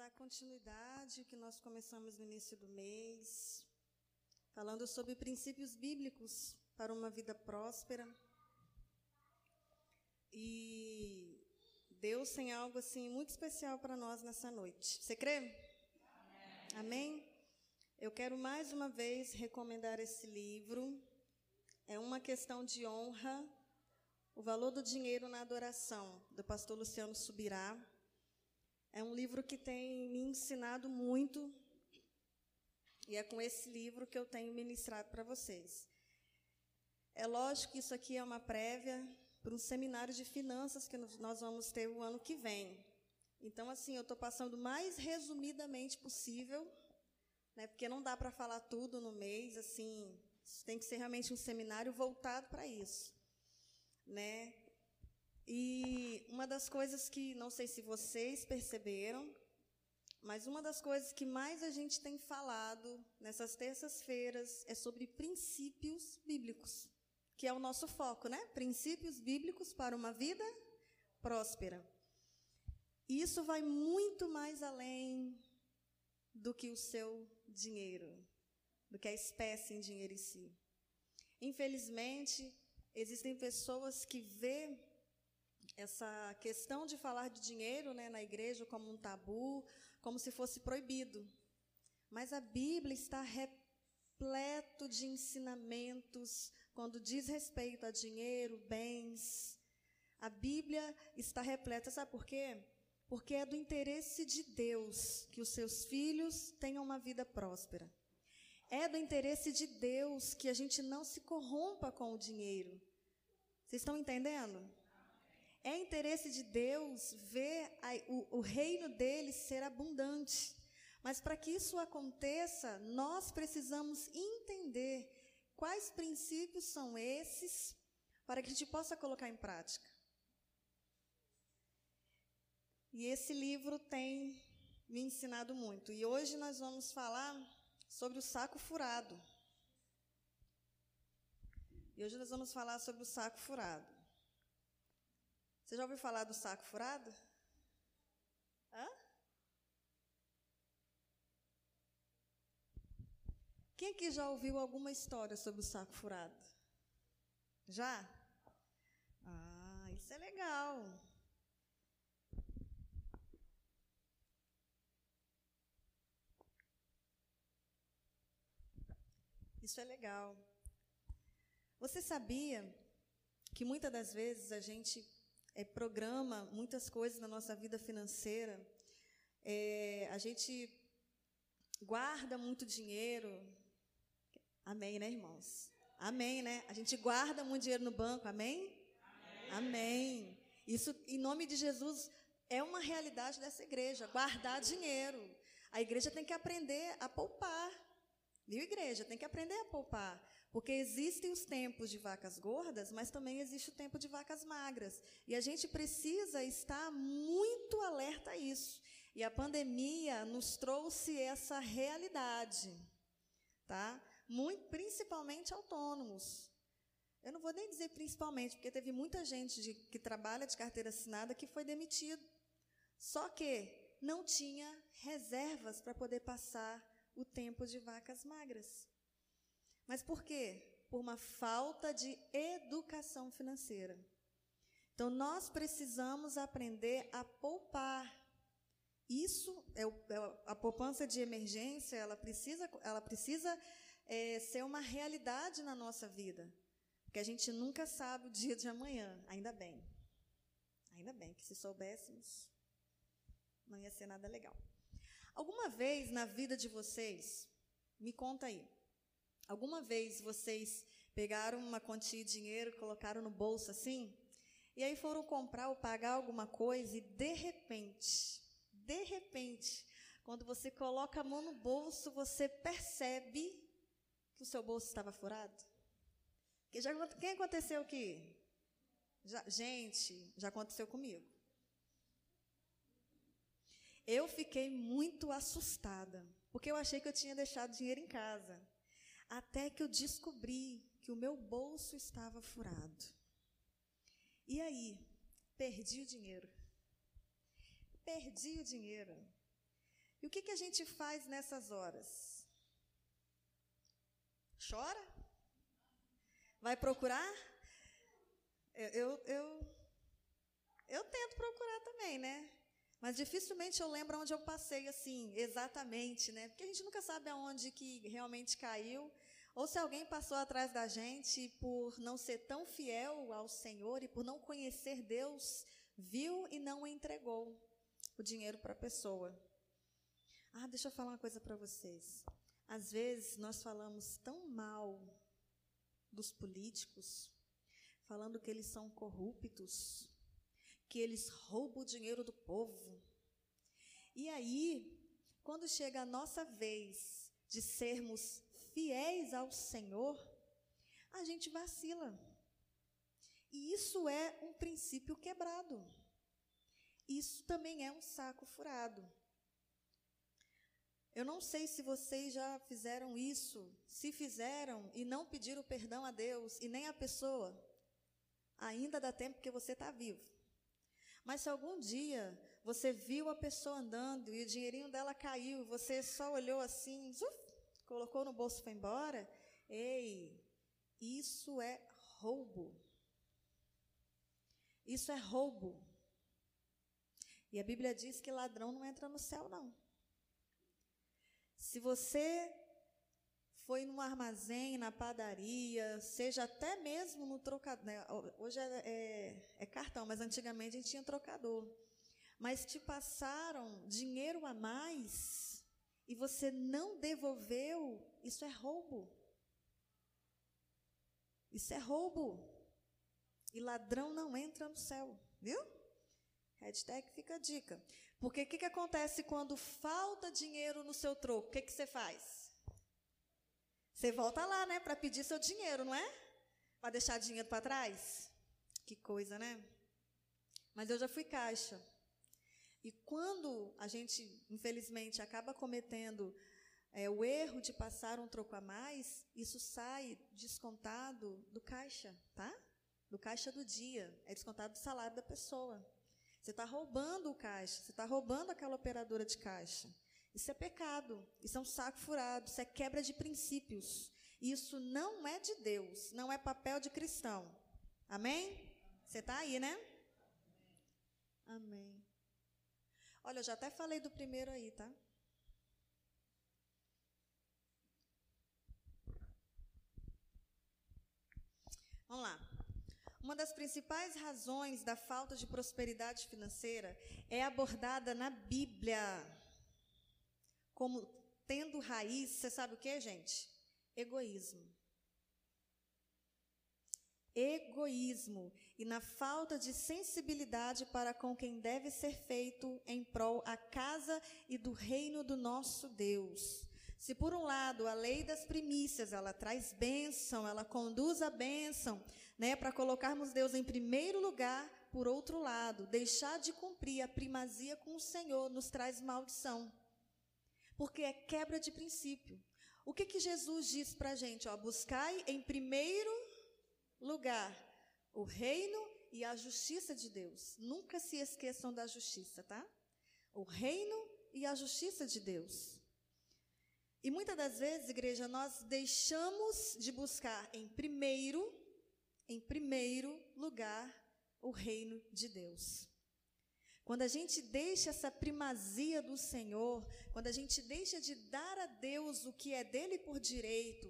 dar continuidade que nós começamos no início do mês, falando sobre princípios bíblicos para uma vida próspera. E Deus tem algo assim muito especial para nós nessa noite. Você crê? Amém. Amém? Eu quero mais uma vez recomendar esse livro. É uma questão de honra. O valor do dinheiro na adoração, do pastor Luciano Subirá. É um livro que tem me ensinado muito e é com esse livro que eu tenho ministrado para vocês. É lógico que isso aqui é uma prévia para um seminário de finanças que nós vamos ter o ano que vem. Então, assim, eu estou passando o mais resumidamente possível, né, porque não dá para falar tudo no mês, assim, tem que ser realmente um seminário voltado para isso. Né? E uma das coisas que, não sei se vocês perceberam, mas uma das coisas que mais a gente tem falado nessas terças-feiras é sobre princípios bíblicos, que é o nosso foco, né? Princípios bíblicos para uma vida próspera. E isso vai muito mais além do que o seu dinheiro, do que a espécie em dinheiro em si. Infelizmente, existem pessoas que vê essa questão de falar de dinheiro né, na igreja como um tabu, como se fosse proibido. Mas a Bíblia está repleto de ensinamentos quando diz respeito a dinheiro, bens. A Bíblia está repleta, sabe por quê? Porque é do interesse de Deus que os seus filhos tenham uma vida próspera. É do interesse de Deus que a gente não se corrompa com o dinheiro. Vocês estão entendendo? É interesse de Deus ver a, o, o reino dele ser abundante. Mas para que isso aconteça, nós precisamos entender quais princípios são esses para que a gente possa colocar em prática. E esse livro tem me ensinado muito. E hoje nós vamos falar sobre o saco furado. E hoje nós vamos falar sobre o saco furado. Você já ouviu falar do saco furado? Hã? Quem aqui já ouviu alguma história sobre o saco furado? Já? Ah, isso é legal. Isso é legal. Você sabia que muitas das vezes a gente é, programa muitas coisas na nossa vida financeira. É, a gente guarda muito dinheiro. Amém, né, irmãos? Amém, né? A gente guarda muito dinheiro no banco. Amém? Amém. Amém. Isso, em nome de Jesus, é uma realidade dessa igreja, guardar dinheiro. A igreja tem que aprender a poupar. Viu, igreja? Tem que aprender a poupar. Porque existem os tempos de vacas gordas, mas também existe o tempo de vacas magras. E a gente precisa estar muito alerta a isso. E a pandemia nos trouxe essa realidade. Tá? Muito, principalmente autônomos. Eu não vou nem dizer principalmente, porque teve muita gente de, que trabalha de carteira assinada que foi demitido. Só que não tinha reservas para poder passar o tempo de vacas magras. Mas por quê? Por uma falta de educação financeira. Então, nós precisamos aprender a poupar. Isso é, o, é a poupança de emergência, ela precisa, ela precisa é, ser uma realidade na nossa vida. Porque a gente nunca sabe o dia de amanhã, ainda bem. Ainda bem que se soubéssemos, não ia ser nada legal. Alguma vez na vida de vocês, me conta aí, alguma vez vocês pegaram uma quantia de dinheiro, colocaram no bolso assim, e aí foram comprar ou pagar alguma coisa e de repente, de repente, quando você coloca a mão no bolso, você percebe que o seu bolso estava furado? Que já, quem aconteceu aqui? Já, gente, já aconteceu comigo. Eu fiquei muito assustada, porque eu achei que eu tinha deixado dinheiro em casa. Até que eu descobri que o meu bolso estava furado. E aí, perdi o dinheiro. Perdi o dinheiro. E o que, que a gente faz nessas horas? Chora? Vai procurar? Eu, eu, eu, eu tento procurar também, né? Mas dificilmente eu lembro onde eu passei assim, exatamente, né? Porque a gente nunca sabe aonde que realmente caiu, ou se alguém passou atrás da gente por não ser tão fiel ao Senhor e por não conhecer Deus, viu e não entregou o dinheiro para a pessoa. Ah, deixa eu falar uma coisa para vocês. Às vezes nós falamos tão mal dos políticos, falando que eles são corruptos, que eles roubam o dinheiro do povo. E aí, quando chega a nossa vez de sermos fiéis ao Senhor, a gente vacila. E isso é um princípio quebrado. Isso também é um saco furado. Eu não sei se vocês já fizeram isso. Se fizeram e não pediram perdão a Deus e nem a pessoa, ainda dá tempo que você está vivo. Mas se algum dia você viu a pessoa andando e o dinheirinho dela caiu, você só olhou assim, zuf, colocou no bolso e foi embora, ei, isso é roubo. Isso é roubo. E a Bíblia diz que ladrão não entra no céu, não. Se você foi num armazém, na padaria, seja até mesmo no trocador. Né? Hoje é, é, é, cartão, mas antigamente a gente tinha trocador. Mas te passaram dinheiro a mais e você não devolveu, isso é roubo. Isso é roubo. E ladrão não entra no céu, viu? Hashtag fica a dica. Porque o que, que acontece quando falta dinheiro no seu troco? O que, que você faz? Você volta lá, né, para pedir seu dinheiro, não é? Para deixar dinheiro para trás? Que coisa, né? Mas eu já fui caixa. E quando a gente, infelizmente, acaba cometendo é, o erro de passar um troco a mais, isso sai descontado do caixa, tá? Do caixa do dia. É descontado do salário da pessoa. Você está roubando o caixa, você está roubando aquela operadora de caixa. Isso é pecado, isso é um saco furado, isso é quebra de princípios. Isso não é de Deus, não é papel de cristão. Amém? Você está aí, né? Amém. Olha, eu já até falei do primeiro aí, tá? Vamos lá. Uma das principais razões da falta de prosperidade financeira é abordada na Bíblia como tendo raiz, você sabe o que, gente? Egoísmo. Egoísmo e na falta de sensibilidade para com quem deve ser feito em prol a casa e do reino do nosso Deus. Se por um lado a lei das primícias, ela traz bênção, ela conduz a bênção, né, para colocarmos Deus em primeiro lugar, por outro lado, deixar de cumprir a primazia com o Senhor nos traz maldição porque é quebra de princípio. O que, que Jesus diz para a gente? Ó, buscai em primeiro lugar o reino e a justiça de Deus. Nunca se esqueçam da justiça, tá? O reino e a justiça de Deus. E muitas das vezes, igreja, nós deixamos de buscar em primeiro, em primeiro lugar, o reino de Deus. Quando a gente deixa essa primazia do Senhor, quando a gente deixa de dar a Deus o que é dele por direito,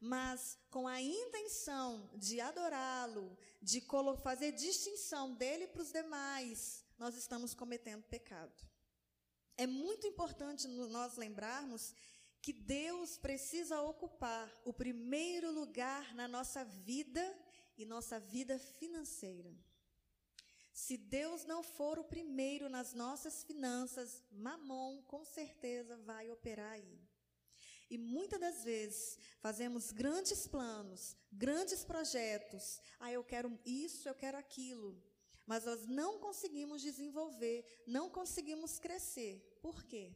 mas com a intenção de adorá-lo, de fazer distinção dele para os demais, nós estamos cometendo pecado. É muito importante nós lembrarmos que Deus precisa ocupar o primeiro lugar na nossa vida e nossa vida financeira. Se Deus não for o primeiro nas nossas finanças, Mamon com certeza vai operar aí. E muitas das vezes fazemos grandes planos, grandes projetos. Ah, eu quero isso, eu quero aquilo. Mas nós não conseguimos desenvolver, não conseguimos crescer. Por quê?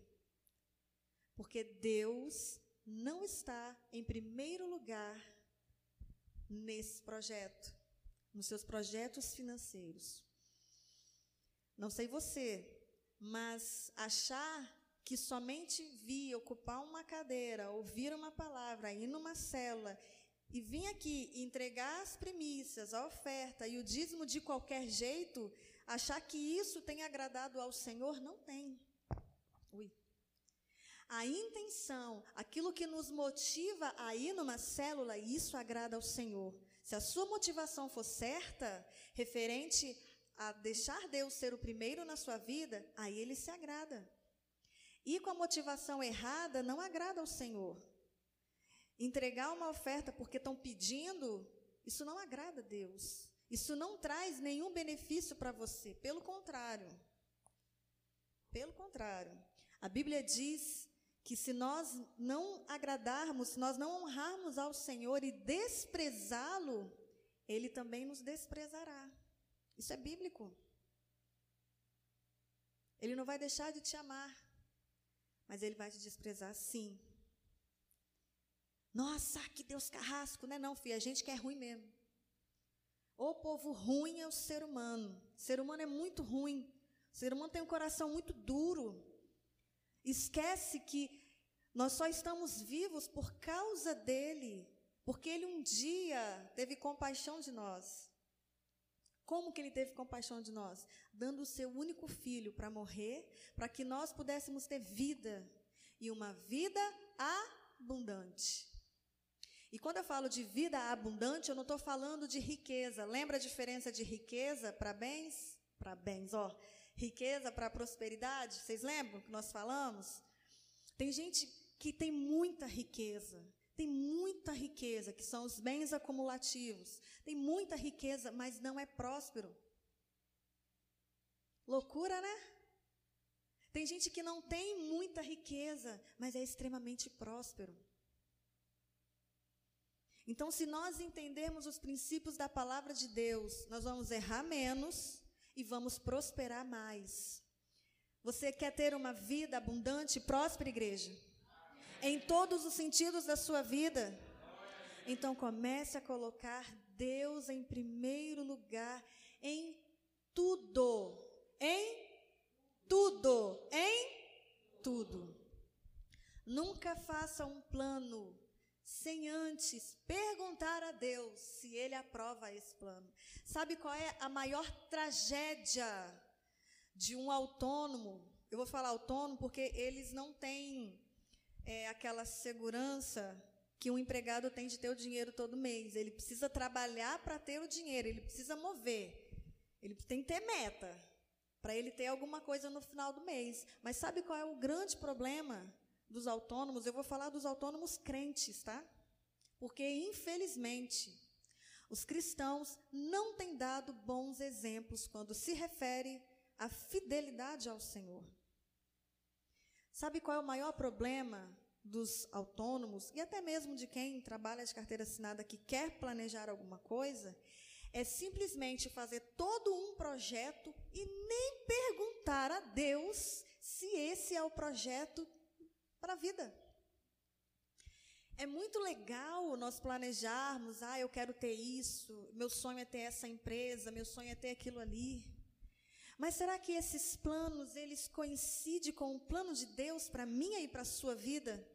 Porque Deus não está em primeiro lugar nesse projeto, nos seus projetos financeiros. Não sei você, mas achar que somente vir ocupar uma cadeira, ouvir uma palavra, ir numa célula e vir aqui entregar as primícias, a oferta e o dízimo de qualquer jeito, achar que isso tem agradado ao Senhor, não tem. Ui. A intenção, aquilo que nos motiva a ir numa célula, isso agrada ao Senhor. Se a sua motivação for certa, referente a deixar Deus ser o primeiro na sua vida, aí ele se agrada. E com a motivação errada, não agrada ao Senhor. Entregar uma oferta porque estão pedindo, isso não agrada a Deus. Isso não traz nenhum benefício para você. Pelo contrário. Pelo contrário. A Bíblia diz que se nós não agradarmos, se nós não honrarmos ao Senhor e desprezá-lo, ele também nos desprezará. Isso é bíblico. Ele não vai deixar de te amar, mas ele vai te desprezar sim. Nossa, que Deus carrasco, né? Não, filha, a gente que é ruim mesmo. O povo ruim é o ser humano. O ser humano é muito ruim. O ser humano tem um coração muito duro. Esquece que nós só estamos vivos por causa dele, porque ele um dia teve compaixão de nós. Como que ele teve compaixão de nós? Dando o seu único filho para morrer, para que nós pudéssemos ter vida e uma vida abundante. E quando eu falo de vida abundante, eu não estou falando de riqueza. Lembra a diferença de riqueza para bens? Para bens, ó. Riqueza para prosperidade? Vocês lembram que nós falamos? Tem gente que tem muita riqueza, tem muita riqueza, que são os bens acumulativos. Tem muita riqueza, mas não é próspero. Loucura, né? Tem gente que não tem muita riqueza, mas é extremamente próspero. Então, se nós entendermos os princípios da palavra de Deus, nós vamos errar menos e vamos prosperar mais. Você quer ter uma vida abundante e próspera, igreja? Em todos os sentidos da sua vida? Então comece a colocar Deus em primeiro lugar em tudo. Em tudo. Em tudo. Nunca faça um plano sem antes perguntar a Deus se Ele aprova esse plano. Sabe qual é a maior tragédia de um autônomo? Eu vou falar autônomo porque eles não têm é, aquela segurança que um empregado tem de ter o dinheiro todo mês. Ele precisa trabalhar para ter o dinheiro, ele precisa mover. Ele tem que ter meta para ele ter alguma coisa no final do mês. Mas sabe qual é o grande problema? dos autônomos, eu vou falar dos autônomos crentes, tá? Porque, infelizmente, os cristãos não têm dado bons exemplos quando se refere à fidelidade ao Senhor. Sabe qual é o maior problema dos autônomos e até mesmo de quem trabalha de carteira assinada que quer planejar alguma coisa? É simplesmente fazer todo um projeto e nem perguntar a Deus se esse é o projeto para a vida. É muito legal nós planejarmos, ah, eu quero ter isso, meu sonho é ter essa empresa, meu sonho é ter aquilo ali. Mas será que esses planos, eles coincidem com o plano de Deus para minha e para a sua vida?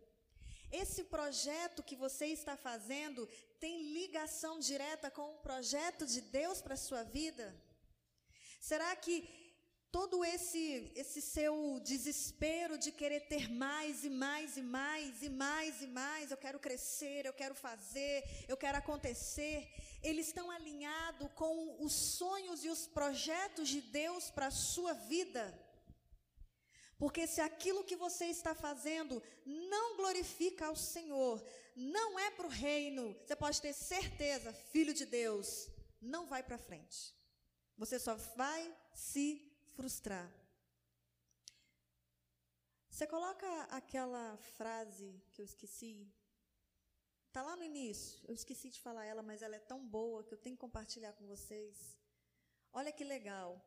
Esse projeto que você está fazendo tem ligação direta com o projeto de Deus para a sua vida? Será que todo esse esse seu desespero de querer ter mais e mais e mais e mais e mais, eu quero crescer, eu quero fazer, eu quero acontecer, eles estão alinhados com os sonhos e os projetos de Deus para a sua vida. Porque se aquilo que você está fazendo não glorifica ao Senhor, não é para o reino, você pode ter certeza, filho de Deus, não vai para frente. Você só vai se frustrar. Você coloca aquela frase que eu esqueci. Está lá no início. Eu esqueci de falar ela, mas ela é tão boa que eu tenho que compartilhar com vocês. Olha que legal.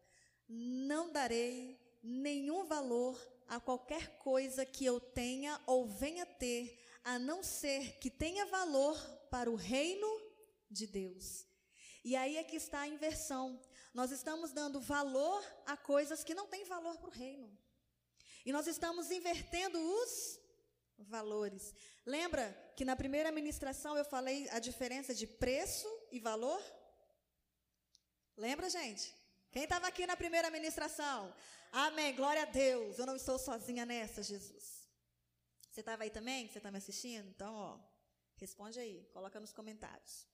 Não darei nenhum valor a qualquer coisa que eu tenha ou venha ter, a não ser que tenha valor para o reino de Deus. E aí é que está a inversão. Nós estamos dando valor a coisas que não têm valor para o reino. E nós estamos invertendo os valores. Lembra que na primeira ministração eu falei a diferença de preço e valor? Lembra, gente? Quem estava aqui na primeira ministração? Amém. Glória a Deus. Eu não estou sozinha nessa, Jesus. Você estava aí também? Você está me assistindo? Então, ó, responde aí. Coloca nos comentários.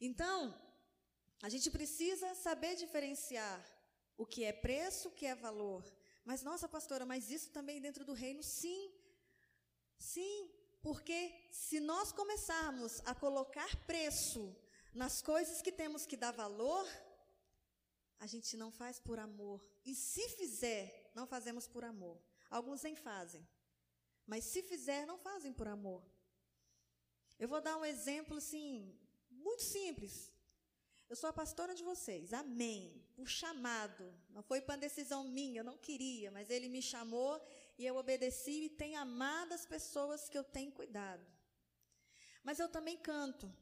Então, a gente precisa saber diferenciar o que é preço, o que é valor. Mas, nossa, pastora, mas isso também dentro do reino? Sim. Sim, porque se nós começarmos a colocar preço nas coisas que temos que dar valor, a gente não faz por amor. E se fizer, não fazemos por amor. Alguns nem fazem. Mas se fizer, não fazem por amor. Eu vou dar um exemplo, assim, muito simples. Eu sou a pastora de vocês, amém. O chamado, não foi para decisão minha, eu não queria, mas ele me chamou e eu obedeci e tenho amado as pessoas que eu tenho cuidado. Mas eu também canto,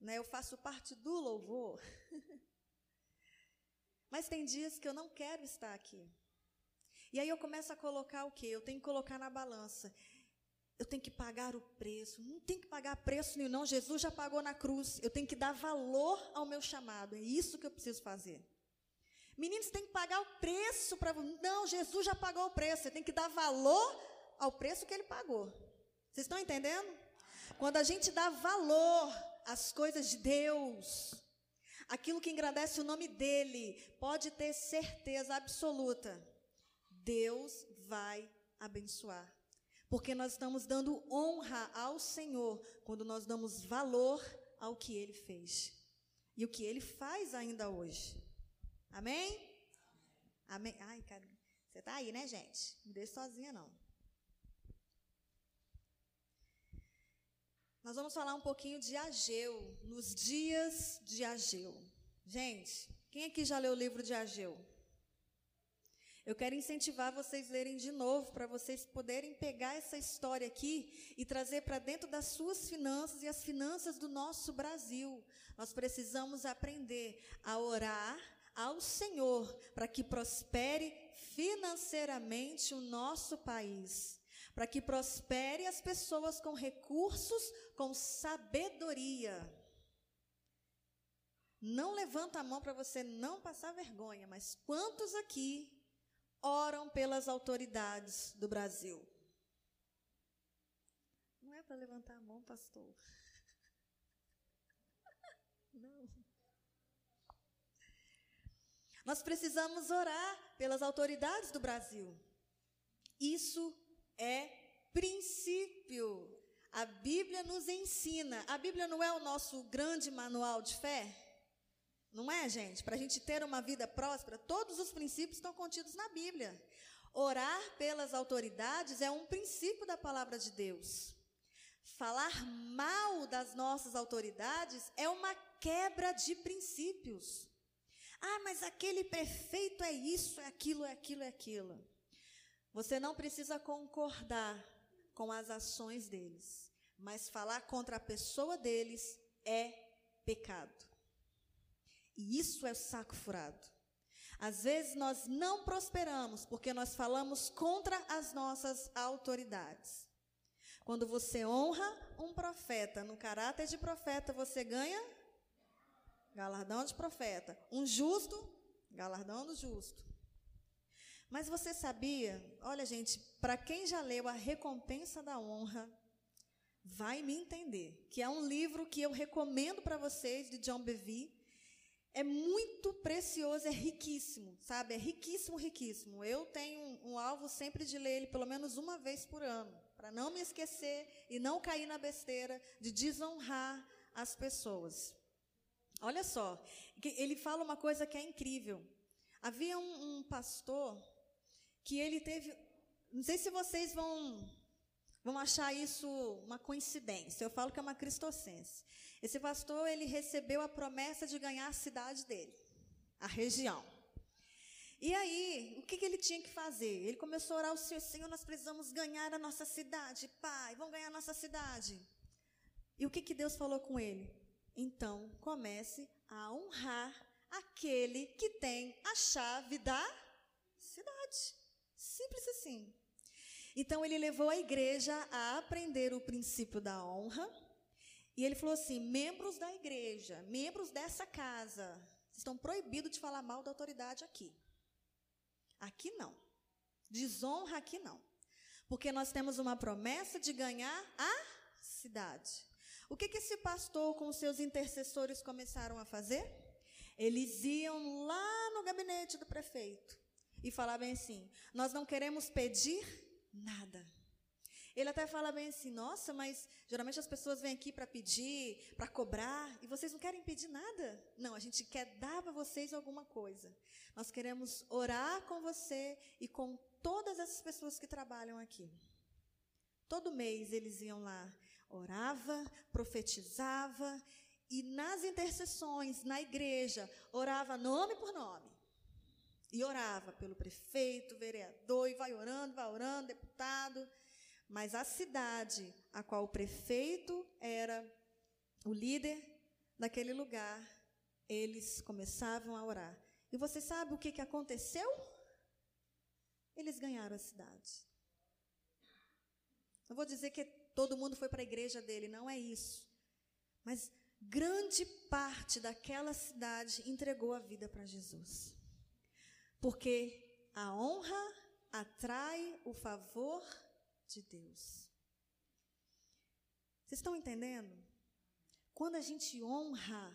né? Eu faço parte do louvor. Mas tem dias que eu não quero estar aqui. E aí eu começo a colocar o quê? Eu tenho que colocar na balança. Eu tenho que pagar o preço. Não tem que pagar preço nenhum, não. Jesus já pagou na cruz. Eu tenho que dar valor ao meu chamado. É isso que eu preciso fazer. Meninos, tem que pagar o preço para. Não, Jesus já pagou o preço. Você tem que dar valor ao preço que ele pagou. Vocês estão entendendo? Quando a gente dá valor às coisas de Deus, aquilo que engrandece o nome dele, pode ter certeza absoluta. Deus vai abençoar. Porque nós estamos dando honra ao Senhor quando nós damos valor ao que ele fez. E o que ele faz ainda hoje. Amém? Amém. Ai, cara, você está aí, né, gente? Não deixe sozinha, não. Nós vamos falar um pouquinho de Ageu, nos dias de Ageu. Gente, quem aqui já leu o livro de Ageu? Eu quero incentivar vocês a lerem de novo, para vocês poderem pegar essa história aqui e trazer para dentro das suas finanças e as finanças do nosso Brasil. Nós precisamos aprender a orar ao Senhor para que prospere financeiramente o nosso país para que prospere as pessoas com recursos, com sabedoria. Não levanta a mão para você não passar vergonha, mas quantos aqui oram pelas autoridades do Brasil? Não é para levantar a mão, pastor. Não. Nós precisamos orar pelas autoridades do Brasil. Isso é princípio. A Bíblia nos ensina. A Bíblia não é o nosso grande manual de fé? Não é, gente? Para a gente ter uma vida próspera, todos os princípios estão contidos na Bíblia. Orar pelas autoridades é um princípio da palavra de Deus. Falar mal das nossas autoridades é uma quebra de princípios. Ah, mas aquele prefeito é isso, é aquilo, é aquilo, é aquilo. Você não precisa concordar com as ações deles, mas falar contra a pessoa deles é pecado. E isso é saco furado. Às vezes nós não prosperamos porque nós falamos contra as nossas autoridades. Quando você honra um profeta no caráter de profeta, você ganha galardão de profeta. Um justo, galardão do justo. Mas você sabia, olha gente, para quem já leu A Recompensa da Honra, vai me entender, que é um livro que eu recomendo para vocês, de John Bevere. É muito precioso, é riquíssimo, sabe? É riquíssimo, riquíssimo. Eu tenho um, um alvo sempre de ler ele pelo menos uma vez por ano, para não me esquecer e não cair na besteira de desonrar as pessoas. Olha só, ele fala uma coisa que é incrível. Havia um, um pastor que ele teve. Não sei se vocês vão, vão achar isso uma coincidência. Eu falo que é uma cristocense. Esse pastor, ele recebeu a promessa de ganhar a cidade dele, a região. E aí, o que, que ele tinha que fazer? Ele começou a orar ao Senhor, Senhor, nós precisamos ganhar a nossa cidade, Pai, vamos ganhar a nossa cidade. E o que, que Deus falou com ele? Então, comece a honrar aquele que tem a chave da cidade. Simples assim. Então ele levou a igreja a aprender o princípio da honra. E ele falou assim: membros da igreja, membros dessa casa, estão proibidos de falar mal da autoridade aqui. Aqui não. Desonra aqui não. Porque nós temos uma promessa de ganhar a cidade. O que, que esse pastor com seus intercessores começaram a fazer? Eles iam lá no gabinete do prefeito e falavam assim: Nós não queremos pedir nada. Ele até fala bem assim: Nossa, mas geralmente as pessoas vêm aqui para pedir, para cobrar, e vocês não querem pedir nada? Não, a gente quer dar para vocês alguma coisa. Nós queremos orar com você e com todas essas pessoas que trabalham aqui. Todo mês eles iam lá, orava, profetizava e nas intercessões na igreja orava nome por nome. E orava pelo prefeito, vereador, e vai orando, vai orando, deputado. Mas a cidade a qual o prefeito era o líder daquele lugar, eles começavam a orar. E você sabe o que, que aconteceu? Eles ganharam a cidade. Não vou dizer que todo mundo foi para a igreja dele, não é isso. Mas grande parte daquela cidade entregou a vida para Jesus. Porque a honra atrai o favor de Deus. Vocês estão entendendo? Quando a gente honra,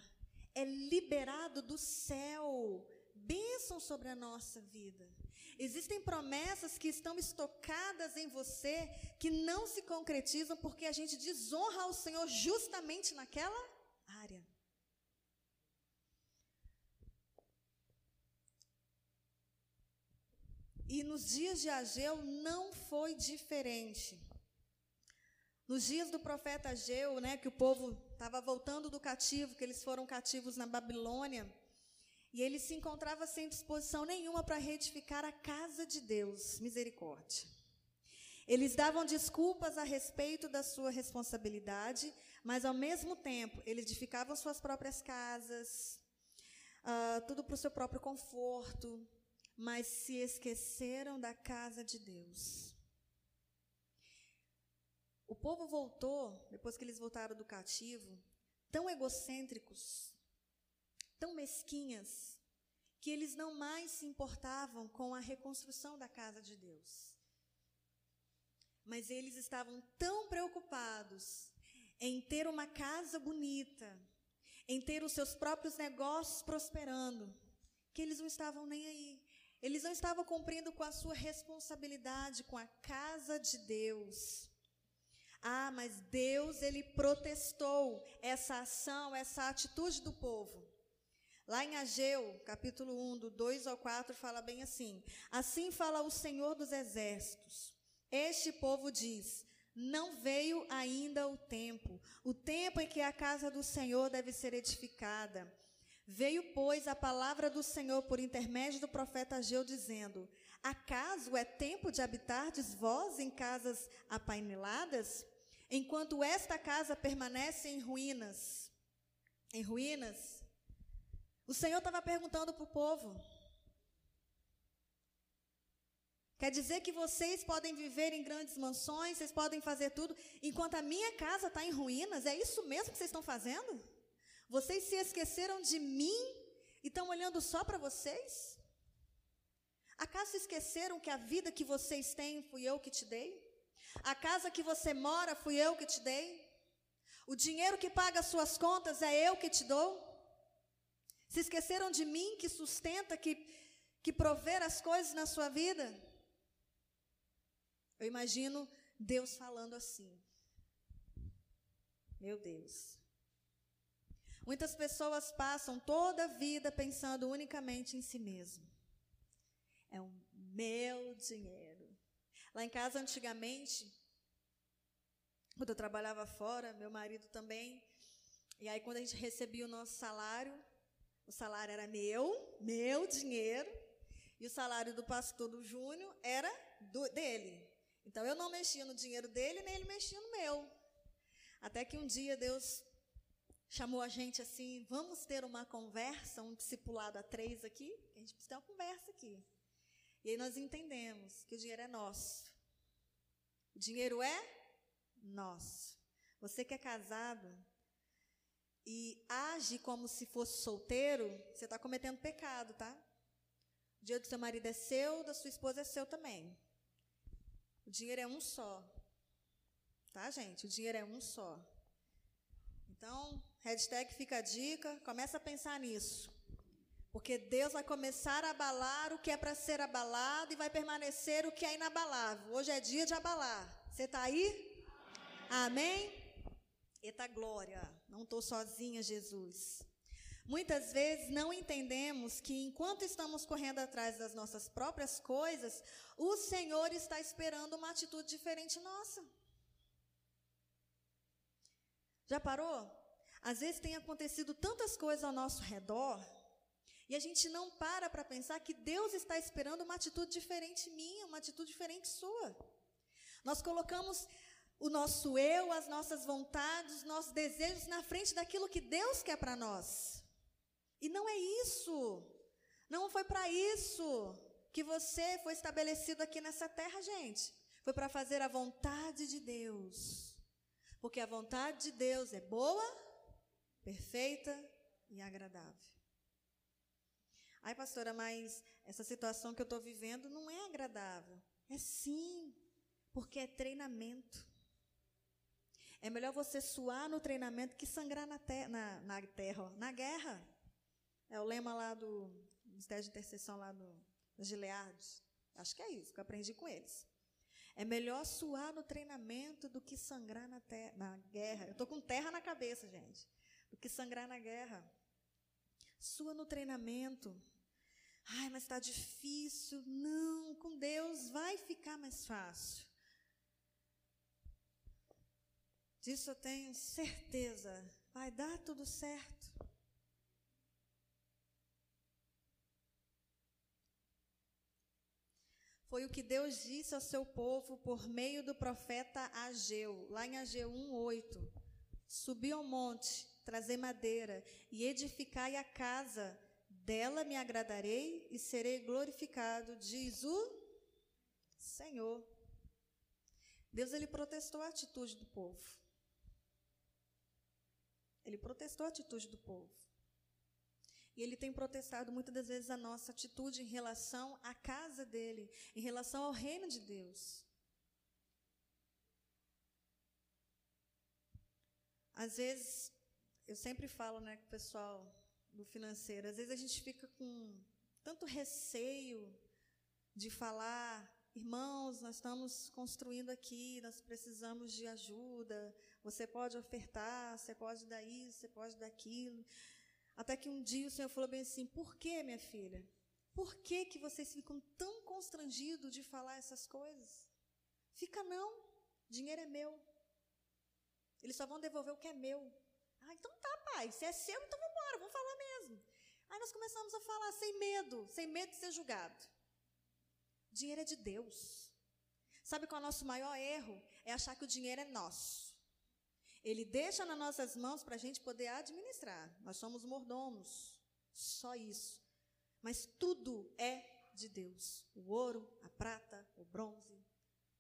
é liberado do céu bênção sobre a nossa vida. Existem promessas que estão estocadas em você que não se concretizam porque a gente desonra ao Senhor justamente naquela E nos dias de Ageu não foi diferente. Nos dias do profeta Ageu, né, que o povo estava voltando do cativo, que eles foram cativos na Babilônia, e ele se encontrava sem disposição nenhuma para reedificar a casa de Deus. Misericórdia. Eles davam desculpas a respeito da sua responsabilidade, mas ao mesmo tempo, eles edificavam suas próprias casas, uh, tudo para o seu próprio conforto, mas se esqueceram da casa de Deus. O povo voltou, depois que eles voltaram do cativo, tão egocêntricos, tão mesquinhas, que eles não mais se importavam com a reconstrução da casa de Deus. Mas eles estavam tão preocupados em ter uma casa bonita, em ter os seus próprios negócios prosperando, que eles não estavam nem aí. Eles não estavam cumprindo com a sua responsabilidade com a casa de Deus. Ah, mas Deus, ele protestou essa ação, essa atitude do povo. Lá em Ageu, capítulo 1, do 2 ao 4, fala bem assim: Assim fala o Senhor dos Exércitos. Este povo diz: não veio ainda o tempo, o tempo em que a casa do Senhor deve ser edificada. Veio, pois, a palavra do Senhor por intermédio do profeta Ageu, dizendo: Acaso é tempo de habitardes vós em casas apaineladas, enquanto esta casa permanece em ruínas? Em ruínas? O Senhor estava perguntando para o povo: Quer dizer que vocês podem viver em grandes mansões, vocês podem fazer tudo, enquanto a minha casa está em ruínas? É isso mesmo que vocês estão fazendo? Vocês se esqueceram de mim e estão olhando só para vocês? Acaso esqueceram que a vida que vocês têm fui eu que te dei? A casa que você mora fui eu que te dei? O dinheiro que paga as suas contas é eu que te dou? Se esqueceram de mim que sustenta, que, que prover as coisas na sua vida? Eu imagino Deus falando assim. Meu Deus. Muitas pessoas passam toda a vida pensando unicamente em si mesmo. É o meu dinheiro. Lá em casa, antigamente, quando eu trabalhava fora, meu marido também, e aí quando a gente recebia o nosso salário, o salário era meu, meu dinheiro, e o salário do pastor do Júnior era do, dele. Então eu não mexia no dinheiro dele, nem ele mexia no meu. Até que um dia Deus chamou a gente assim: vamos ter uma conversa, um discipulado a três aqui? A gente precisa ter uma conversa aqui. E aí nós entendemos que o dinheiro é nosso. O dinheiro é nosso. Você que é casado e age como se fosse solteiro, você está cometendo pecado, tá? O dinheiro do seu marido é seu, da sua esposa é seu também. O dinheiro é um só. Tá, gente? O dinheiro é um só. Então, hashtag fica a dica, começa a pensar nisso. Porque Deus vai começar a abalar o que é para ser abalado e vai permanecer o que é inabalável. Hoje é dia de abalar. Você está aí? Amém? Amém? Eita glória, não estou sozinha, Jesus. Muitas vezes não entendemos que enquanto estamos correndo atrás das nossas próprias coisas, o Senhor está esperando uma atitude diferente nossa. Já parou? Às vezes tem acontecido tantas coisas ao nosso redor e a gente não para para pensar que Deus está esperando uma atitude diferente minha, uma atitude diferente sua. Nós colocamos o nosso eu, as nossas vontades, os nossos desejos na frente daquilo que Deus quer para nós. E não é isso. Não foi para isso que você foi estabelecido aqui nessa terra, gente. Foi para fazer a vontade de Deus. Porque a vontade de Deus é boa, perfeita e agradável. Ai, pastora, mas essa situação que eu estou vivendo não é agradável. É sim, porque é treinamento. É melhor você suar no treinamento que sangrar na, te na, na terra, ó, na guerra. É o lema lá do Ministério de Intercessão lá do, dos Gileados. Acho que é isso que eu aprendi com eles. É melhor suar no treinamento do que sangrar na, na guerra. Eu estou com terra na cabeça, gente. Do que sangrar na guerra. Sua no treinamento. Ai, mas está difícil. Não, com Deus vai ficar mais fácil. Disso eu tenho certeza. Vai dar tudo certo. Foi o que Deus disse ao seu povo por meio do profeta Ageu, lá em Ageu 1:8. Subi ao monte, trazei madeira e edificai a casa, dela me agradarei e serei glorificado, diz o Senhor. Deus ele protestou a atitude do povo. Ele protestou a atitude do povo. E ele tem protestado muitas das vezes a nossa atitude em relação à casa dele, em relação ao reino de Deus. Às vezes, eu sempre falo né, com o pessoal do financeiro, às vezes a gente fica com tanto receio de falar, irmãos, nós estamos construindo aqui, nós precisamos de ajuda, você pode ofertar, você pode dar isso, você pode dar aquilo. Até que um dia o Senhor falou bem assim: Por que, minha filha? Por que, que vocês ficam tão constrangidos de falar essas coisas? Fica não, dinheiro é meu. Eles só vão devolver o que é meu. Ah, então tá, pai, se é seu, então vamos embora, vamos falar mesmo. Aí nós começamos a falar sem medo, sem medo de ser julgado. Dinheiro é de Deus. Sabe qual é o nosso maior erro? É achar que o dinheiro é nosso. Ele deixa nas nossas mãos para a gente poder administrar. Nós somos mordomos. Só isso. Mas tudo é de Deus. O ouro, a prata, o bronze,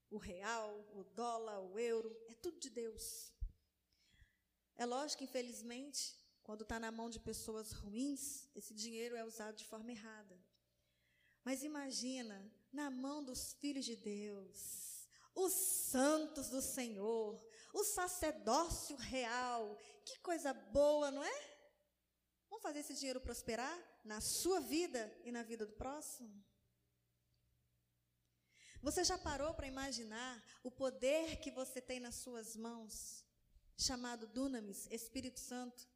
o real, o dólar, o euro, é tudo. É lógico infelizmente, quando está na mão de pessoas ruins, esse dinheiro é usado de forma errada. Mas imagina, na mão dos filhos de Deus, os santos do Senhor, o sacerdócio real. Que coisa boa, não é? Vamos fazer esse dinheiro prosperar na sua vida e na vida do próximo? Você já parou para imaginar o poder que você tem nas suas mãos, chamado Dunamis, Espírito Santo,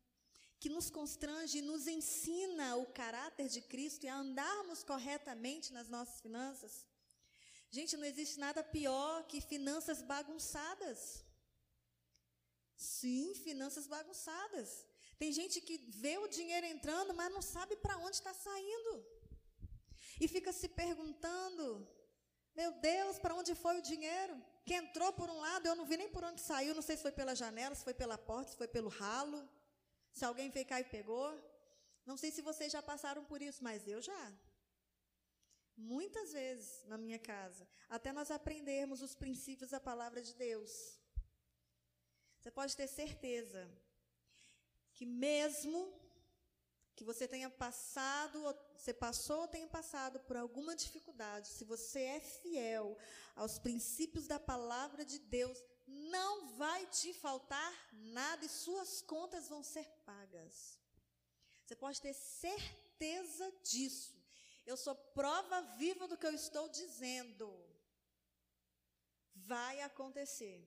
que nos constrange e nos ensina o caráter de Cristo e a andarmos corretamente nas nossas finanças? Gente, não existe nada pior que finanças bagunçadas. Sim, finanças bagunçadas. Tem gente que vê o dinheiro entrando, mas não sabe para onde está saindo. E fica se perguntando: meu Deus, para onde foi o dinheiro? Que entrou por um lado, eu não vi nem por onde saiu. Não sei se foi pela janela, se foi pela porta, se foi pelo ralo. Se alguém veio cá e pegou. Não sei se vocês já passaram por isso, mas eu já. muitas vezes na minha casa, até nós aprendermos os princípios da palavra de Deus. Você pode ter certeza que mesmo que você tenha passado, você passou ou tenha passado por alguma dificuldade, se você é fiel aos princípios da palavra de Deus, não vai te faltar nada e suas contas vão ser pagas. Você pode ter certeza disso. Eu sou prova viva do que eu estou dizendo. Vai acontecer.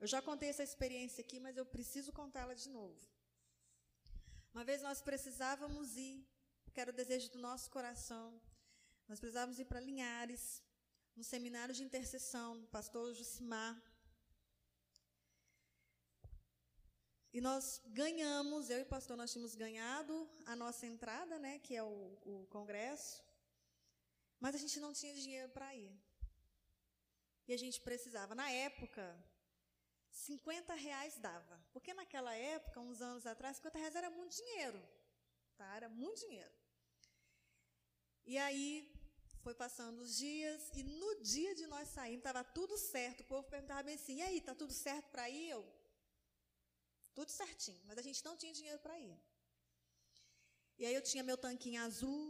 Eu já contei essa experiência aqui, mas eu preciso contá-la de novo. Uma vez nós precisávamos ir, que era o desejo do nosso coração, nós precisávamos ir para Linhares, no seminário de intercessão, pastor Jusimar. E nós ganhamos, eu e o pastor, nós tínhamos ganhado a nossa entrada, né, que é o, o congresso, mas a gente não tinha dinheiro para ir. E a gente precisava. Na época, 50 reais dava. Porque naquela época, uns anos atrás, 50 reais era muito dinheiro. Tá? Era muito dinheiro. E aí, foi passando os dias, e no dia de nós sairmos, estava tudo certo. O povo perguntava bem assim: e aí, está tudo certo para ir? Eu, tudo certinho, mas a gente não tinha dinheiro para ir. E aí eu tinha meu tanquinho azul,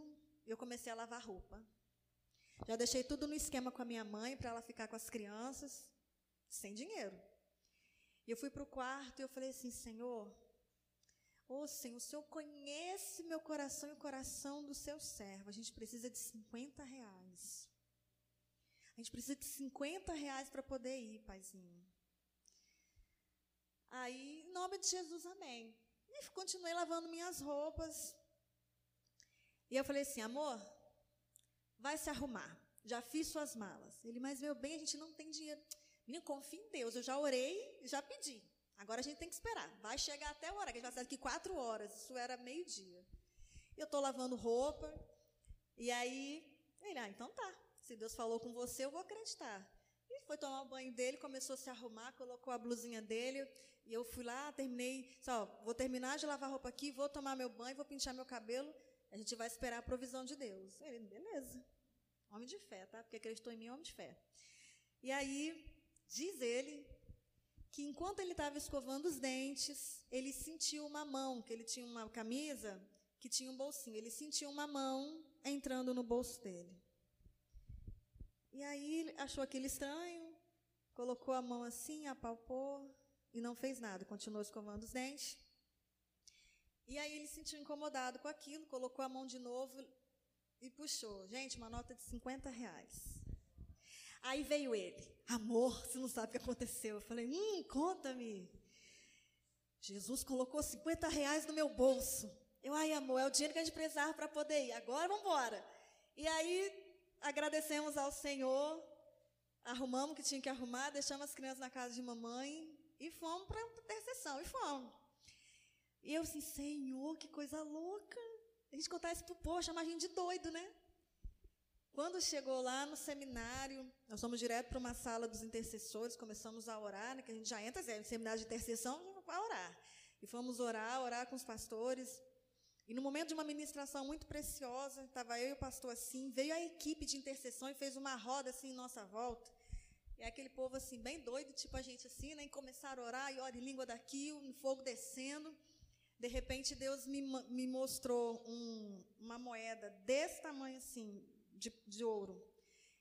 e eu comecei a lavar roupa. Já deixei tudo no esquema com a minha mãe para ela ficar com as crianças, sem dinheiro. E eu fui para o quarto e eu falei assim, Senhor, ô oh, Senhor, o Senhor conhece meu coração e o coração do seu servo. A gente precisa de 50 reais. A gente precisa de 50 reais para poder ir, paizinho. Aí, em nome de Jesus, amém. E continuei lavando minhas roupas. E eu falei assim, amor, vai se arrumar. Já fiz suas malas. Ele, mas meu bem, a gente não tem dinheiro. Menino, confia em Deus. Eu já orei, já pedi. Agora a gente tem que esperar. Vai chegar até a hora, que a gente vai sair daqui quatro horas. Isso era meio-dia. Eu estou lavando roupa. E aí, ele, ah, então tá. Se Deus falou com você, eu vou acreditar. E foi tomar o banho dele, começou a se arrumar, colocou a blusinha dele. E eu fui lá, terminei. Só, vou terminar de lavar roupa aqui, vou tomar meu banho, vou pintar meu cabelo. A gente vai esperar a provisão de Deus. Ele, beleza. Homem de fé, tá? Porque acreditou em mim, homem de fé. E aí, Diz ele que enquanto ele estava escovando os dentes, ele sentiu uma mão, que ele tinha uma camisa que tinha um bolsinho. Ele sentiu uma mão entrando no bolso dele. E aí achou aquilo estranho, colocou a mão assim, apalpou e não fez nada, continuou escovando os dentes. E aí ele se sentiu incomodado com aquilo, colocou a mão de novo e puxou. Gente, uma nota de 50 reais. Aí veio ele, amor, você não sabe o que aconteceu. Eu falei, hum, conta-me. Jesus colocou 50 reais no meu bolso. Eu, ai, amor, é o dinheiro que a gente precisava para poder ir. Agora vamos embora. E aí agradecemos ao Senhor, arrumamos o que tinha que arrumar, deixamos as crianças na casa de mamãe e fomos para a intercessão. E fomos. E eu assim, Senhor, que coisa louca. A gente contar isso pro povo, chamar a gente de doido, né? Quando chegou lá no seminário, nós fomos direto para uma sala dos intercessores, começamos a orar, né, que a gente já entra assim, no seminário de intercessão para orar. E fomos orar, orar com os pastores. E no momento de uma ministração muito preciosa, estava eu e o pastor assim, veio a equipe de intercessão e fez uma roda assim em nossa volta. E aquele povo assim, bem doido, tipo a gente assim, né? E começaram a orar, e ora em língua daqui, um fogo descendo. De repente, Deus me, me mostrou um, uma moeda desse tamanho assim, de, de ouro.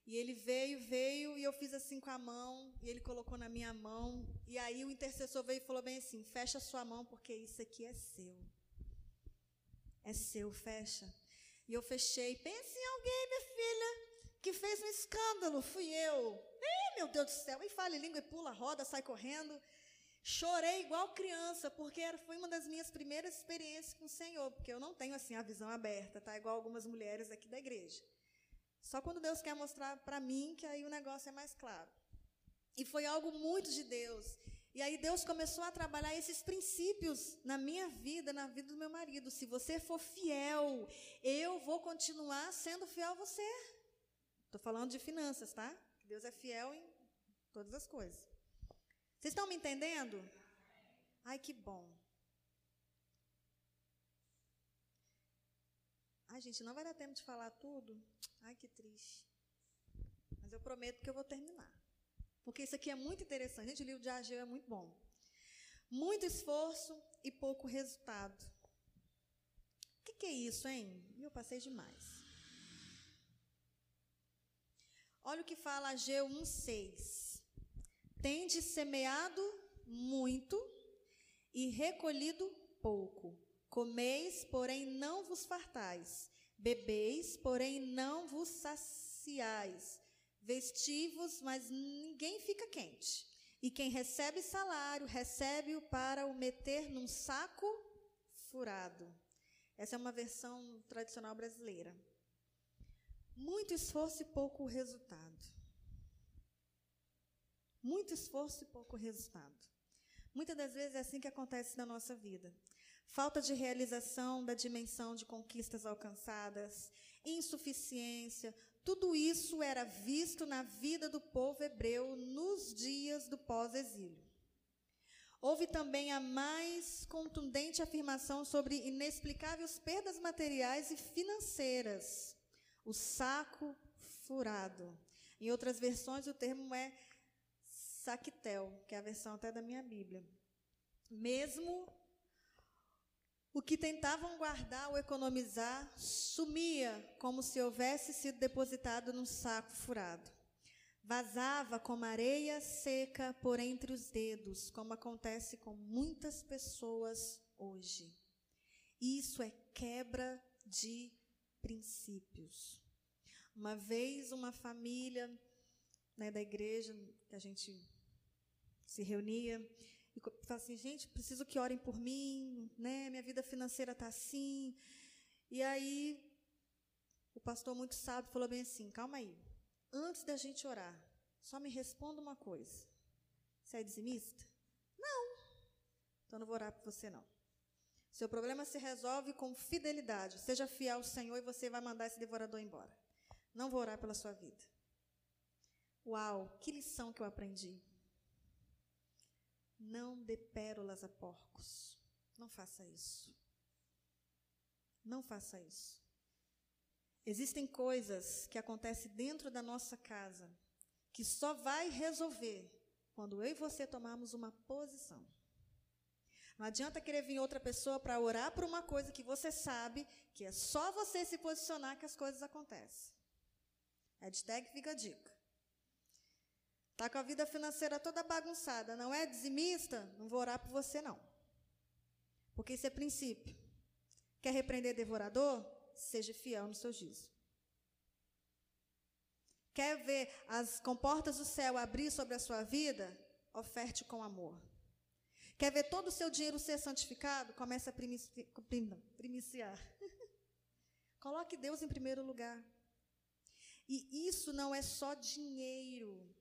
E ele veio, veio, e eu fiz assim com a mão, e ele colocou na minha mão. E aí o intercessor veio e falou bem assim: fecha sua mão, porque isso aqui é seu. É seu, fecha. E eu fechei. Pense em alguém, minha filha, que fez um escândalo. Fui eu. Ei, meu Deus do céu. E fala língua e pula, roda, sai correndo. Chorei igual criança, porque foi uma das minhas primeiras experiências com o Senhor, porque eu não tenho assim a visão aberta, tá? Igual algumas mulheres aqui da igreja. Só quando Deus quer mostrar para mim que aí o negócio é mais claro. E foi algo muito de Deus. E aí Deus começou a trabalhar esses princípios na minha vida, na vida do meu marido. Se você for fiel, eu vou continuar sendo fiel a você. Estou falando de finanças, tá? Deus é fiel em todas as coisas. Vocês estão me entendendo? Ai, que bom. Ai, gente, não vai dar tempo de falar tudo. Ai, que triste. mas eu prometo que eu vou terminar. Porque isso aqui é muito interessante. Gente, o livro de Ageu é muito bom. Muito esforço e pouco resultado. O que, que é isso, hein? Eu passei demais. Olha o que fala Ageu 1,6. Tende semeado muito e recolhido pouco. Comeis, porém não vos fartais. Bebeis, porém não vos saciais. Vestivos, mas ninguém fica quente. E quem recebe salário, recebe-o para o meter num saco furado. Essa é uma versão tradicional brasileira. Muito esforço e pouco resultado. Muito esforço e pouco resultado. Muitas das vezes é assim que acontece na nossa vida. Falta de realização da dimensão de conquistas alcançadas, insuficiência, tudo isso era visto na vida do povo hebreu nos dias do pós-exílio. Houve também a mais contundente afirmação sobre inexplicáveis perdas materiais e financeiras. O saco furado. Em outras versões, o termo é saquetel, que é a versão até da minha Bíblia. Mesmo o que tentavam guardar ou economizar sumia como se houvesse sido depositado num saco furado. Vazava como areia seca por entre os dedos, como acontece com muitas pessoas hoje. Isso é quebra de princípios. Uma vez, uma família né, da igreja que a gente se reunia, e falava assim, gente, preciso que orem por mim, né? Minha vida financeira está assim. E aí, o pastor muito sábio falou bem assim, calma aí. Antes da gente orar, só me responda uma coisa. Você é dizimista? Não. Então não vou orar por você não. Seu problema se resolve com fidelidade. Seja fiel ao Senhor e você vai mandar esse devorador embora. Não vou orar pela sua vida. Uau, que lição que eu aprendi. Não dê pérolas a porcos. Não faça isso. Não faça isso. Existem coisas que acontecem dentro da nossa casa que só vai resolver quando eu e você tomarmos uma posição. Não adianta querer vir outra pessoa para orar por uma coisa que você sabe que é só você se posicionar que as coisas acontecem. Hashtag fica a dica. Está com a vida financeira toda bagunçada, não é dizimista? Não vou orar por você, não. Porque isso é princípio. Quer repreender devorador? Seja fiel no seu juízo. Quer ver as comportas do céu abrir sobre a sua vida? Oferte com amor. Quer ver todo o seu dinheiro ser santificado? Comece a primici primiciar. Coloque Deus em primeiro lugar. E isso não é só dinheiro.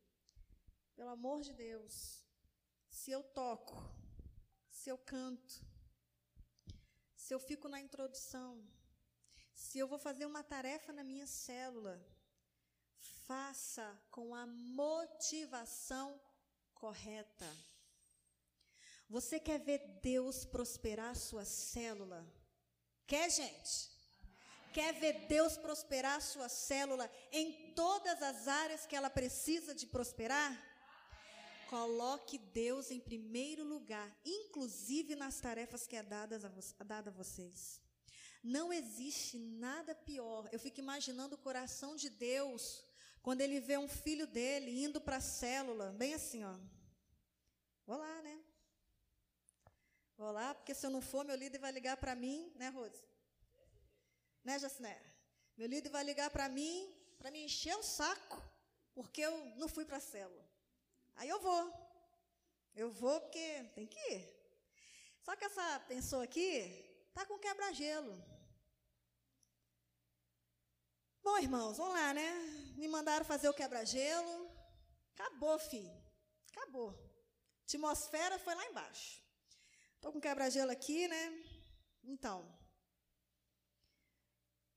Pelo amor de Deus, se eu toco, se eu canto, se eu fico na introdução, se eu vou fazer uma tarefa na minha célula, faça com a motivação correta. Você quer ver Deus prosperar a sua célula? Quer, gente? Quer ver Deus prosperar a sua célula em todas as áreas que ela precisa de prosperar? Coloque Deus em primeiro lugar, inclusive nas tarefas que é dadas a, dada a vocês. Não existe nada pior. Eu fico imaginando o coração de Deus quando ele vê um filho dele indo para a célula, bem assim, ó. Vou lá, né? Vou lá, porque se eu não for, meu líder vai ligar para mim, né, Rose? Né, Jaciné? Meu líder vai ligar para mim, para me encher o saco, porque eu não fui para a célula. Aí eu vou. Eu vou porque tem que ir. Só que essa pessoa aqui tá com quebra-gelo. Bom, irmãos, vamos lá, né? Me mandaram fazer o quebra-gelo. Acabou, filho. Acabou. A atmosfera foi lá embaixo. Estou com quebra-gelo aqui, né? Então.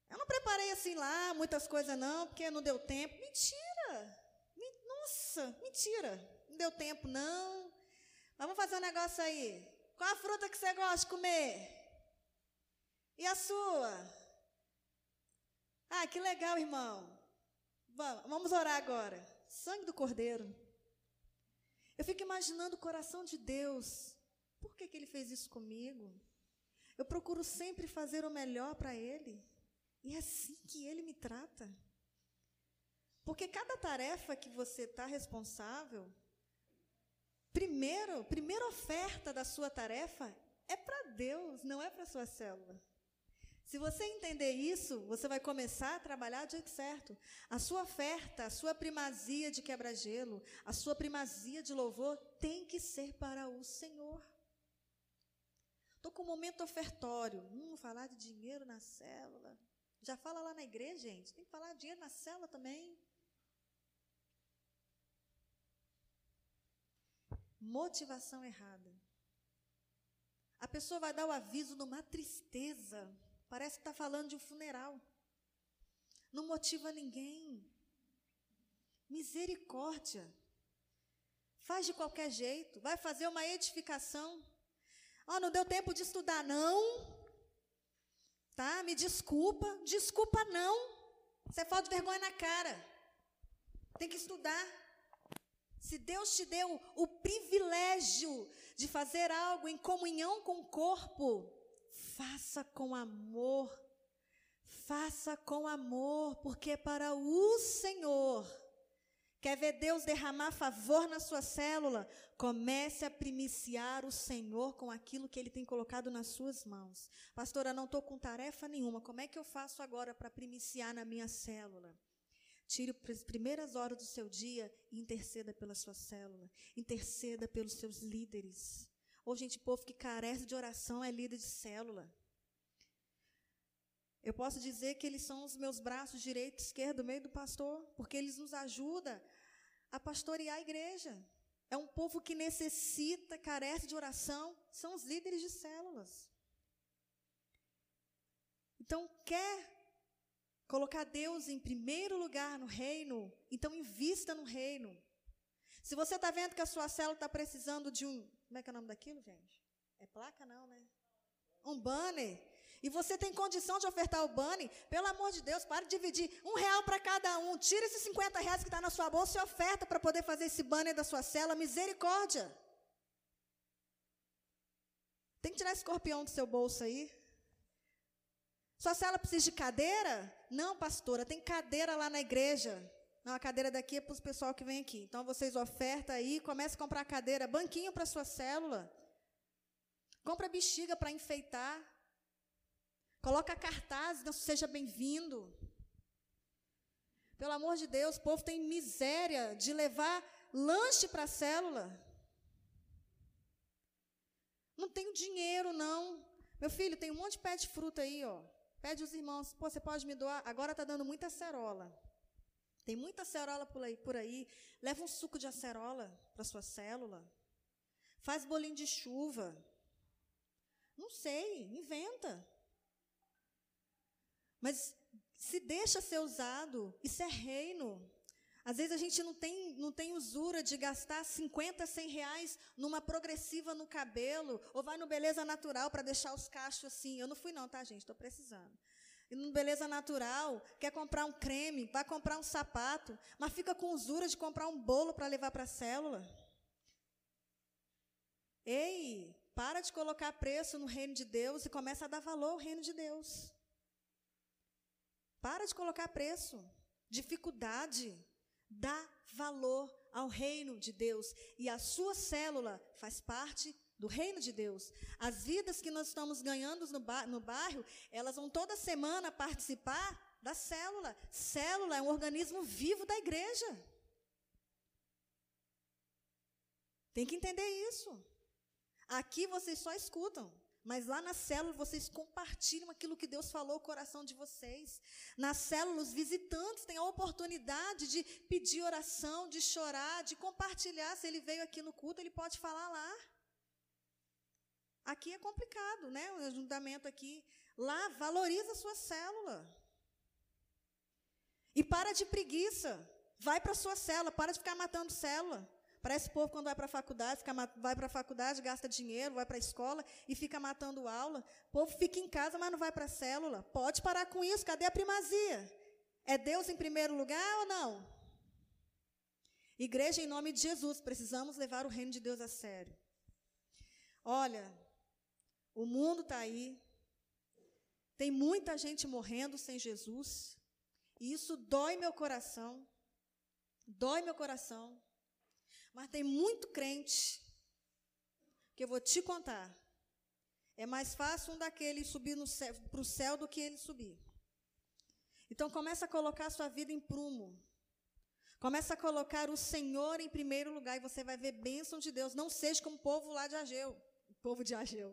Eu não preparei assim lá muitas coisas, não, porque não deu tempo. Mentira! Nossa, mentira não deu tempo não. Vamos fazer um negócio aí. Qual a fruta que você gosta de comer? E a sua? Ah, que legal, irmão. Vamos orar agora. Sangue do Cordeiro. Eu fico imaginando o coração de Deus. Por que, que ele fez isso comigo? Eu procuro sempre fazer o melhor para ele. E é assim que ele me trata. Porque cada tarefa que você está responsável, primeiro, primeira oferta da sua tarefa é para Deus, não é para sua célula. Se você entender isso, você vai começar a trabalhar do jeito certo. A sua oferta, a sua primazia de quebra-gelo, a sua primazia de louvor tem que ser para o Senhor. Estou com um momento ofertório. Hum, falar de dinheiro na célula. Já fala lá na igreja, gente. Tem que falar de dinheiro na célula também. Motivação errada. A pessoa vai dar o aviso numa tristeza. Parece que está falando de um funeral. Não motiva ninguém. Misericórdia. Faz de qualquer jeito. Vai fazer uma edificação. Oh, não deu tempo de estudar, não. Tá? Me desculpa. Desculpa, não. Você falta de vergonha na cara. Tem que estudar. Se Deus te deu o privilégio de fazer algo em comunhão com o corpo, Faça com amor. Faça com amor, porque é para o Senhor. Quer ver Deus derramar favor na sua célula? Comece a primiciar o Senhor com aquilo que Ele tem colocado nas suas mãos. Pastora, não estou com tarefa nenhuma. Como é que eu faço agora para primiciar na minha célula? Tire as primeiras horas do seu dia e interceda pela sua célula. Interceda pelos seus líderes. Ou, gente, povo que carece de oração é líder de célula. Eu posso dizer que eles são os meus braços direito e esquerdo, meio do pastor, porque eles nos ajudam a pastorear a igreja. É um povo que necessita, carece de oração, são os líderes de células. Então, quer colocar Deus em primeiro lugar no reino, então invista no reino. Se você está vendo que a sua célula está precisando de um como é que é o nome daquilo, gente? É placa, não, né? Um banner. E você tem condição de ofertar o banner, pelo amor de Deus, para de dividir um real para cada um. Tira esses 50 reais que está na sua bolsa e oferta para poder fazer esse banner da sua cela. Misericórdia. Tem que tirar escorpião do seu bolso aí. Sua cela precisa de cadeira? Não, pastora, tem cadeira lá na igreja. Não, a cadeira daqui é para o pessoal que vem aqui. Então vocês ofertam aí, comece a comprar cadeira, banquinho para sua célula. Compra bexiga para enfeitar. Coloca cartaz, não seja bem-vindo. Pelo amor de Deus, o povo tem miséria de levar lanche para a célula. Não tenho dinheiro, não. Meu filho, tem um monte de pé de fruta aí, ó. Pede os irmãos, você pode me doar? Agora está dando muita acerola. Tem muita acerola por aí, por aí. Leva um suco de acerola para sua célula. Faz bolinho de chuva. Não sei, inventa. Mas se deixa ser usado, isso é reino. Às vezes a gente não tem, não tem usura de gastar 50, 100 reais numa progressiva no cabelo, ou vai no Beleza Natural para deixar os cachos assim. Eu não fui não, tá, gente? Estou precisando e no Beleza Natural, quer comprar um creme, vai comprar um sapato, mas fica com usura de comprar um bolo para levar para a célula. Ei, para de colocar preço no reino de Deus e começa a dar valor ao reino de Deus. Para de colocar preço. Dificuldade. Dá valor ao reino de Deus. E a sua célula faz parte do reino de Deus. As vidas que nós estamos ganhando no, bairro, elas vão toda semana participar da célula. Célula é um organismo vivo da igreja. Tem que entender isso. Aqui vocês só escutam, mas lá na célula vocês compartilham aquilo que Deus falou no coração de vocês. Na célula, os visitantes têm a oportunidade de pedir oração, de chorar, de compartilhar. Se ele veio aqui no culto, ele pode falar lá. Aqui é complicado, né? O ajuntamento aqui. Lá, valoriza a sua célula. E para de preguiça. Vai para a sua célula, para de ficar matando célula. Parece povo quando vai para a faculdade, fica, vai para a faculdade, gasta dinheiro, vai para a escola e fica matando aula. O povo fica em casa, mas não vai para a célula. Pode parar com isso, cadê a primazia? É Deus em primeiro lugar ou não? Igreja, em nome de Jesus, precisamos levar o reino de Deus a sério. Olha, o mundo está aí, tem muita gente morrendo sem Jesus, e isso dói meu coração, dói meu coração, mas tem muito crente, que eu vou te contar, é mais fácil um daqueles subir para o céu do que ele subir. Então começa a colocar a sua vida em prumo. Começa a colocar o Senhor em primeiro lugar e você vai ver bênção de Deus. Não seja como o povo lá de Ageu, o povo de Ageu,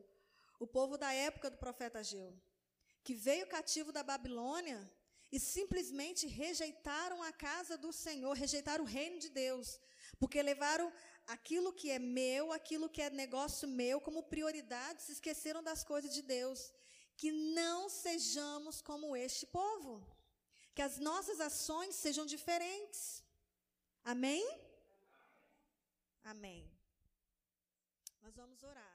o povo da época do profeta Ageu, que veio cativo da Babilônia e simplesmente rejeitaram a casa do Senhor, rejeitaram o reino de Deus, porque levaram aquilo que é meu, aquilo que é negócio meu, como prioridade, se esqueceram das coisas de Deus. Que não sejamos como este povo. Que as nossas ações sejam diferentes. Amém? Amém. Nós vamos orar.